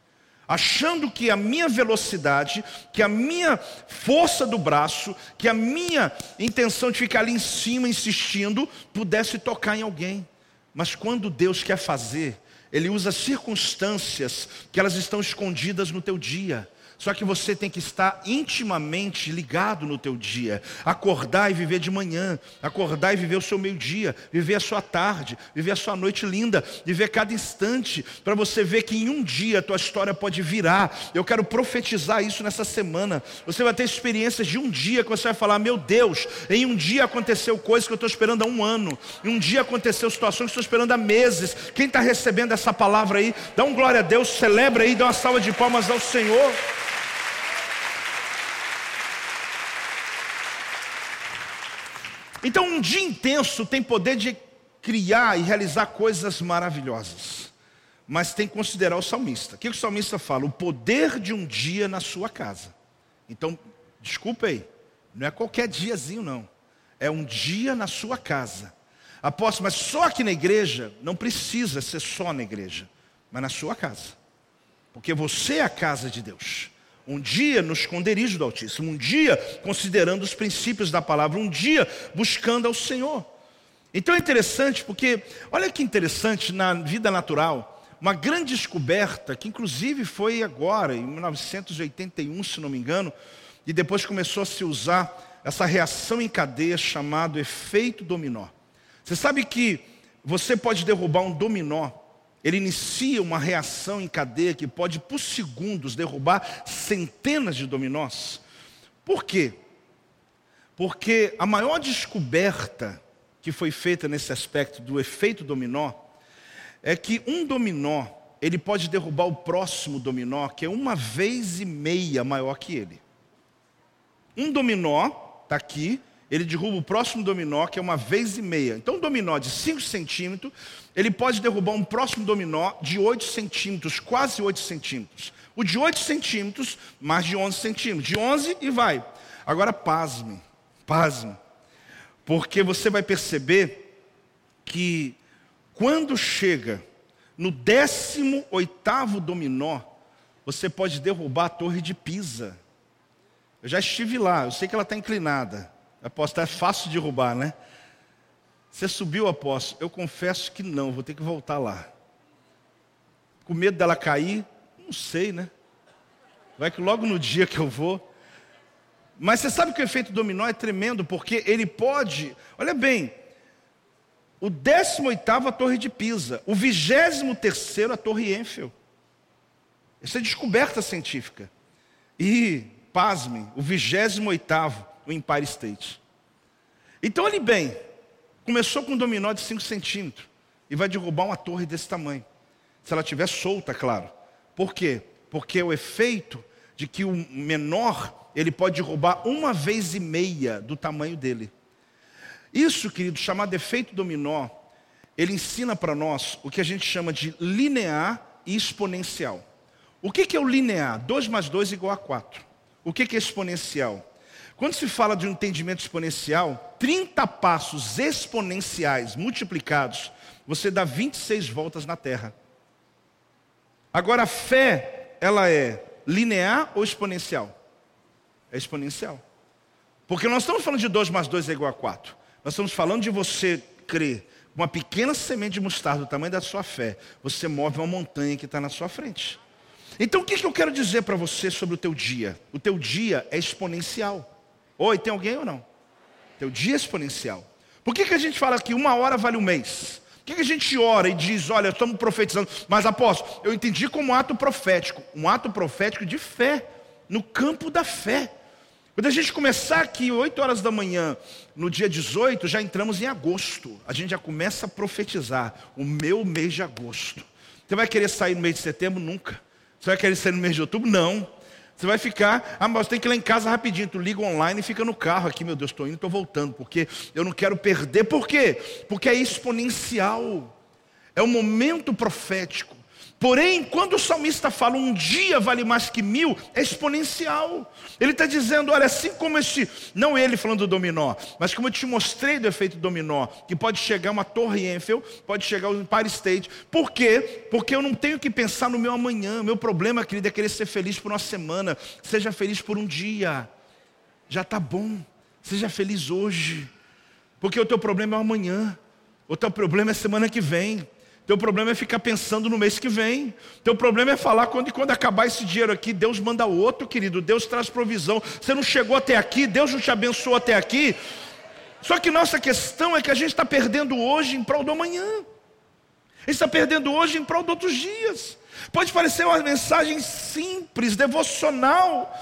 achando que a minha velocidade, que a minha força do braço, que a minha intenção de ficar ali em cima insistindo, pudesse tocar em alguém. Mas quando Deus quer fazer, Ele usa circunstâncias que elas estão escondidas no teu dia. Só que você tem que estar intimamente ligado no teu dia. Acordar e viver de manhã. Acordar e viver o seu meio-dia. Viver a sua tarde. Viver a sua noite linda. Viver cada instante. Para você ver que em um dia a tua história pode virar. Eu quero profetizar isso nessa semana. Você vai ter experiências de um dia que você vai falar: Meu Deus, em um dia aconteceu coisas que eu estou esperando há um ano. Em um dia aconteceu situações que estou esperando há meses. Quem está recebendo essa palavra aí, dá um glória a Deus, celebra aí, dá uma salva de palmas ao Senhor. Então, um dia intenso tem poder de criar e realizar coisas maravilhosas. Mas tem que considerar o salmista. O que o salmista fala? O poder de um dia na sua casa. Então, desculpa aí, não é qualquer diazinho, não. É um dia na sua casa. Apóstolo, mas só aqui na igreja? Não precisa ser só na igreja, mas na sua casa. Porque você é a casa de Deus. Um dia no esconderijo do Altíssimo, um dia considerando os princípios da palavra, um dia buscando ao Senhor. Então é interessante porque, olha que interessante na vida natural, uma grande descoberta, que inclusive foi agora, em 1981, se não me engano, e depois começou a se usar essa reação em cadeia chamado efeito dominó. Você sabe que você pode derrubar um dominó ele inicia uma reação em cadeia que pode, por segundos, derrubar centenas de dominós. Por quê? Porque a maior descoberta que foi feita nesse aspecto do efeito dominó é que um dominó, ele pode derrubar o próximo dominó, que é uma vez e meia maior que ele. Um dominó, está aqui, ele derruba o próximo dominó, que é uma vez e meia. Então, um dominó de 5 centímetros, ele pode derrubar um próximo dominó de 8 centímetros, quase 8 centímetros. O de 8 centímetros, mais de 11 centímetros. De 11 e vai. Agora, pasme, pasme. Porque você vai perceber que quando chega no 18º dominó, você pode derrubar a torre de Pisa. Eu já estive lá, eu sei que ela está inclinada. Apóstolo, é fácil de derrubar, né? Você subiu, apóstolo? Eu confesso que não, vou ter que voltar lá. Com medo dela cair? Não sei, né? Vai que logo no dia que eu vou. Mas você sabe que o efeito dominó é tremendo, porque ele pode, olha bem, o 18 a torre de Pisa, o 23 a torre Eiffel. Isso é descoberta científica. E, pasmem, o 28 o Empire State. Então, olhe bem, começou com um dominó de 5 centímetros e vai derrubar uma torre desse tamanho. Se ela estiver solta, claro. Por quê? Porque é o efeito de que o menor, ele pode derrubar uma vez e meia do tamanho dele. Isso, querido, chamado efeito dominó, ele ensina para nós o que a gente chama de linear e exponencial. O que é o linear? 2 mais 2 igual a 4. O que é exponencial? Quando se fala de um entendimento exponencial, 30 passos exponenciais multiplicados, você dá 26 voltas na Terra. Agora, a fé, ela é linear ou exponencial? É exponencial. Porque nós estamos falando de 2 mais 2 é igual a 4. Nós estamos falando de você crer. Uma pequena semente de mostarda do tamanho da sua fé, você move uma montanha que está na sua frente. Então o que, que eu quero dizer para você sobre o teu dia? O teu dia é exponencial. Oi, tem alguém ou não? Teu dia é exponencial. Por que, que a gente fala que uma hora vale um mês? Por que, que a gente ora e diz, olha, estamos profetizando, mas apóstolo, eu entendi como ato profético, um ato profético de fé, no campo da fé. Quando a gente começar aqui, 8 horas da manhã, no dia 18, já entramos em agosto. A gente já começa a profetizar o meu mês de agosto. Você vai querer sair no mês de setembro? Nunca. Você vai querer sair no mês de outubro? Não. Você vai ficar, ah, mas tem que ir lá em casa rapidinho. Tu liga online e fica no carro aqui, meu Deus, estou indo, estou voltando, porque eu não quero perder. Por quê? Porque é exponencial. É um momento profético. Porém, quando o salmista fala um dia vale mais que mil, é exponencial. Ele está dizendo: olha, assim como este, não ele falando do dominó, mas como eu te mostrei do efeito dominó, que pode chegar uma torre Eiffel, pode chegar o Empire State. Por quê? Porque eu não tenho que pensar no meu amanhã. Meu problema, querido, é querer ser feliz por uma semana. Seja feliz por um dia. Já está bom. Seja feliz hoje. Porque o teu problema é o amanhã. O teu problema é semana que vem. Teu problema é ficar pensando no mês que vem. Teu problema é falar quando, quando acabar esse dinheiro aqui, Deus manda outro, querido. Deus traz provisão. Você não chegou até aqui, Deus não te abençoou até aqui. Só que nossa questão é que a gente está perdendo hoje em prol do amanhã. A gente está perdendo hoje em prol de outros dias. Pode parecer uma mensagem simples, devocional,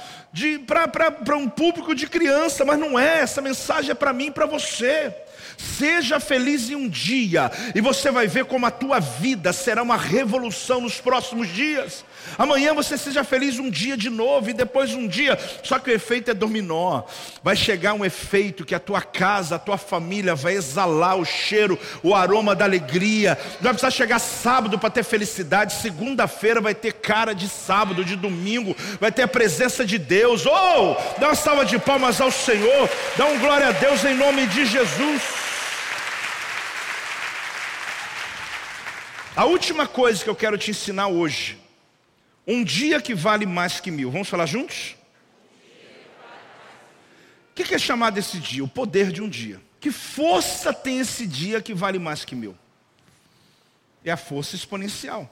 para um público de criança, mas não é. Essa mensagem é para mim e para você. Seja feliz em um dia, e você vai ver como a tua vida será uma revolução nos próximos dias. Amanhã você seja feliz um dia de novo, e depois um dia, só que o efeito é dominó. Vai chegar um efeito que a tua casa, a tua família vai exalar o cheiro, o aroma da alegria. Não vai precisar chegar sábado para ter felicidade, segunda-feira vai ter cara de sábado, de domingo, vai ter a presença de Deus. Oh, dá uma salva de palmas ao Senhor, dá um glória a Deus em nome de Jesus. A última coisa que eu quero te ensinar hoje. Um dia que vale mais que mil. Vamos falar juntos? O que é chamado esse dia? O poder de um dia. Que força tem esse dia que vale mais que mil? É a força exponencial.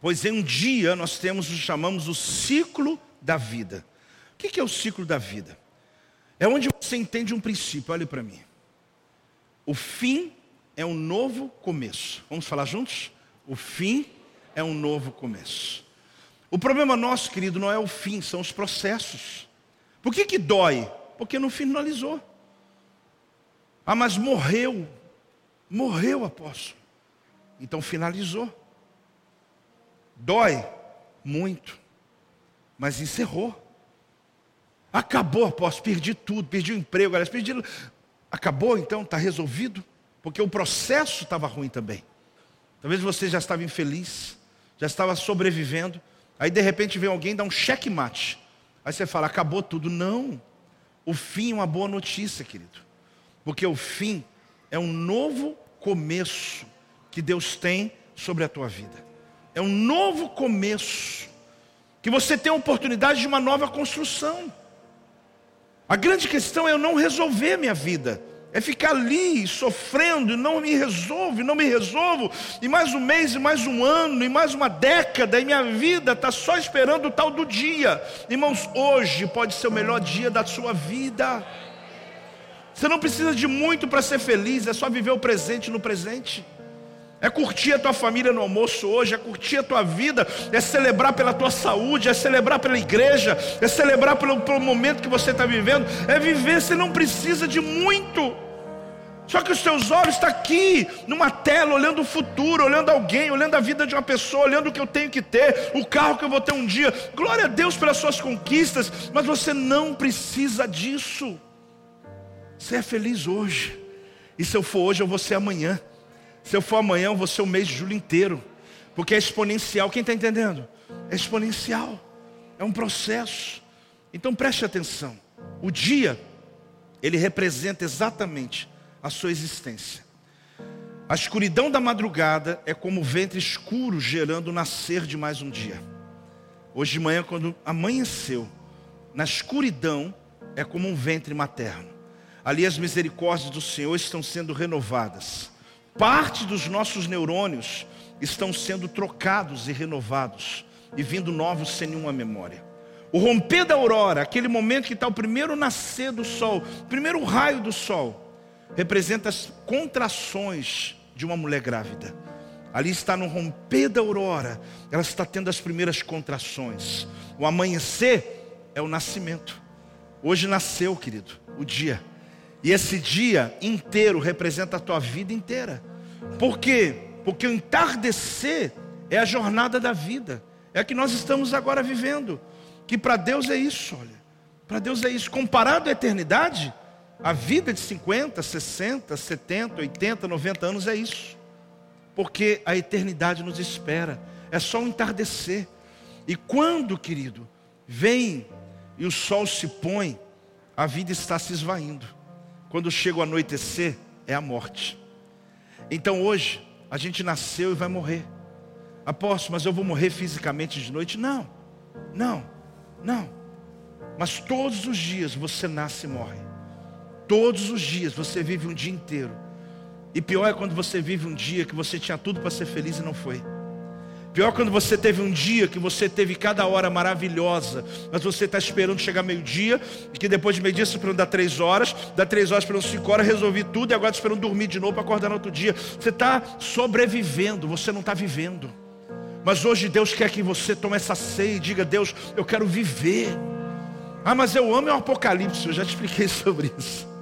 Pois em um dia nós temos o que chamamos o ciclo da vida. O que é o ciclo da vida? É onde você entende um princípio, olhe para mim. O fim é um novo começo. Vamos falar juntos? O fim é um novo começo. O problema nosso, querido, não é o fim, são os processos. Por que, que dói? Porque não finalizou. Ah, mas morreu. Morreu, apóstolo. Então finalizou. Dói muito, mas encerrou. Acabou, apóstolo, perdi tudo, perdi o emprego, aliás, perdi. Acabou então, está resolvido? Porque o processo estava ruim também. Talvez você já estava infeliz, já estava sobrevivendo, aí de repente vem alguém dar um checkmate. Aí você fala, acabou tudo. Não. O fim é uma boa notícia, querido. Porque o fim é um novo começo que Deus tem sobre a tua vida. É um novo começo. Que você tem a oportunidade de uma nova construção. A grande questão é eu não resolver minha vida. É ficar ali sofrendo e não me resolve, não me resolvo. E mais um mês, e mais um ano, e mais uma década, e minha vida está só esperando o tal do dia. Irmãos, hoje pode ser o melhor dia da sua vida. Você não precisa de muito para ser feliz, é só viver o presente no presente. É curtir a tua família no almoço hoje, é curtir a tua vida, é celebrar pela tua saúde, é celebrar pela igreja, é celebrar pelo, pelo momento que você está vivendo, é viver, você não precisa de muito. Só que os teus olhos estão aqui, numa tela, olhando o futuro, olhando alguém, olhando a vida de uma pessoa, olhando o que eu tenho que ter, o carro que eu vou ter um dia. Glória a Deus pelas suas conquistas, mas você não precisa disso. Você é feliz hoje. E se eu for hoje, eu vou ser amanhã. Se eu for amanhã, eu vou ser o mês de julho inteiro. Porque é exponencial. Quem está entendendo? É exponencial. É um processo. Então preste atenção. O dia, ele representa exatamente a sua existência. A escuridão da madrugada é como o ventre escuro gerando o nascer de mais um dia. Hoje de manhã, quando amanheceu, na escuridão é como um ventre materno. Ali as misericórdias do Senhor estão sendo renovadas. Parte dos nossos neurônios estão sendo trocados e renovados e vindo novos sem nenhuma memória. O romper da aurora, aquele momento que está o primeiro nascer do sol, o primeiro raio do sol, representa as contrações de uma mulher grávida. Ali está no romper da aurora, ela está tendo as primeiras contrações. O amanhecer é o nascimento. Hoje nasceu, querido, o dia. E esse dia inteiro representa a tua vida inteira. Por quê? Porque o entardecer é a jornada da vida. É a que nós estamos agora vivendo. Que para Deus é isso, olha. Para Deus é isso. Comparado à eternidade, a vida de 50, 60, 70, 80, 90 anos é isso. Porque a eternidade nos espera. É só um entardecer. E quando, querido, vem e o sol se põe, a vida está se esvaindo. Quando chega o anoitecer, é a morte. Então hoje, a gente nasceu e vai morrer. Apóstolo, mas eu vou morrer fisicamente de noite? Não, não, não. Mas todos os dias você nasce e morre. Todos os dias você vive um dia inteiro. E pior é quando você vive um dia que você tinha tudo para ser feliz e não foi. Pior é quando você teve um dia que você teve cada hora maravilhosa, mas você está esperando chegar meio-dia, e que depois de meio-dia você esperando dar três horas, dá três horas esperando cinco horas, resolvi tudo, e agora tá esperando dormir de novo para acordar no outro dia. Você está sobrevivendo, você não está vivendo. Mas hoje Deus quer que você tome essa ceia e diga, Deus, eu quero viver. Ah, mas eu amo o Apocalipse, eu já te expliquei *laughs* sobre isso.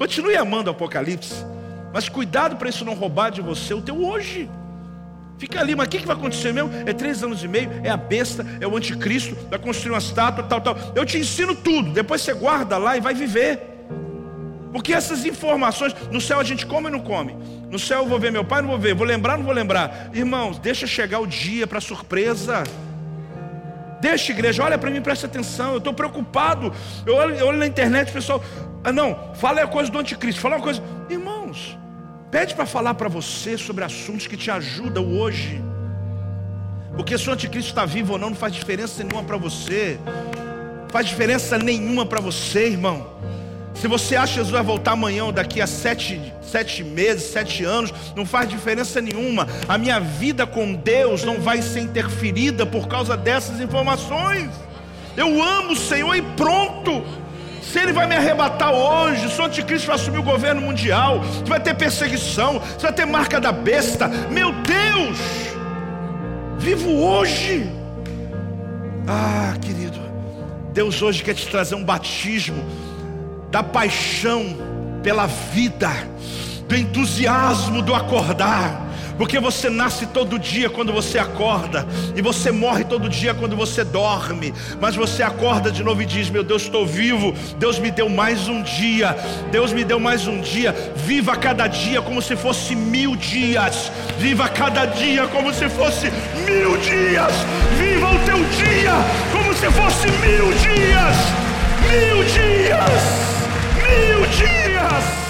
Continue amando o Apocalipse. Mas cuidado para isso não roubar de você o teu hoje. Fica ali, mas o que, que vai acontecer mesmo? É três anos e meio, é a besta, é o anticristo, vai construir uma estátua, tal, tal. Eu te ensino tudo, depois você guarda lá e vai viver. Porque essas informações, no céu a gente come ou não come? No céu eu vou ver meu pai, não vou ver, vou lembrar, não vou lembrar. Irmãos, deixa chegar o dia para surpresa. Deixa, igreja, olha para mim, presta atenção. Eu estou preocupado. Eu olho, eu olho, na internet, pessoal. Ah, não, fala a coisa do anticristo. Fala uma coisa. Irmãos, pede para falar para você sobre assuntos que te ajudam hoje. Porque se o anticristo está vivo ou não, não faz diferença nenhuma para você. Faz diferença nenhuma para você, irmão. Se você acha que Jesus vai voltar amanhã ou daqui a sete, sete meses, sete anos, não faz diferença nenhuma. A minha vida com Deus não vai ser interferida por causa dessas informações. Eu amo o Senhor e pronto. Se Ele vai me arrebatar hoje, se o anticristo vai assumir o governo mundial, vai ter perseguição, se vai ter marca da besta, meu Deus, vivo hoje. Ah, querido, Deus hoje quer te trazer um batismo da paixão pela vida, do entusiasmo do acordar porque você nasce todo dia quando você acorda, e você morre todo dia quando você dorme, mas você acorda de novo e diz: Meu Deus, estou vivo, Deus me deu mais um dia, Deus me deu mais um dia. Viva cada dia como se fosse mil dias, viva cada dia como se fosse mil dias, viva o teu dia como se fosse mil dias, mil dias, mil dias.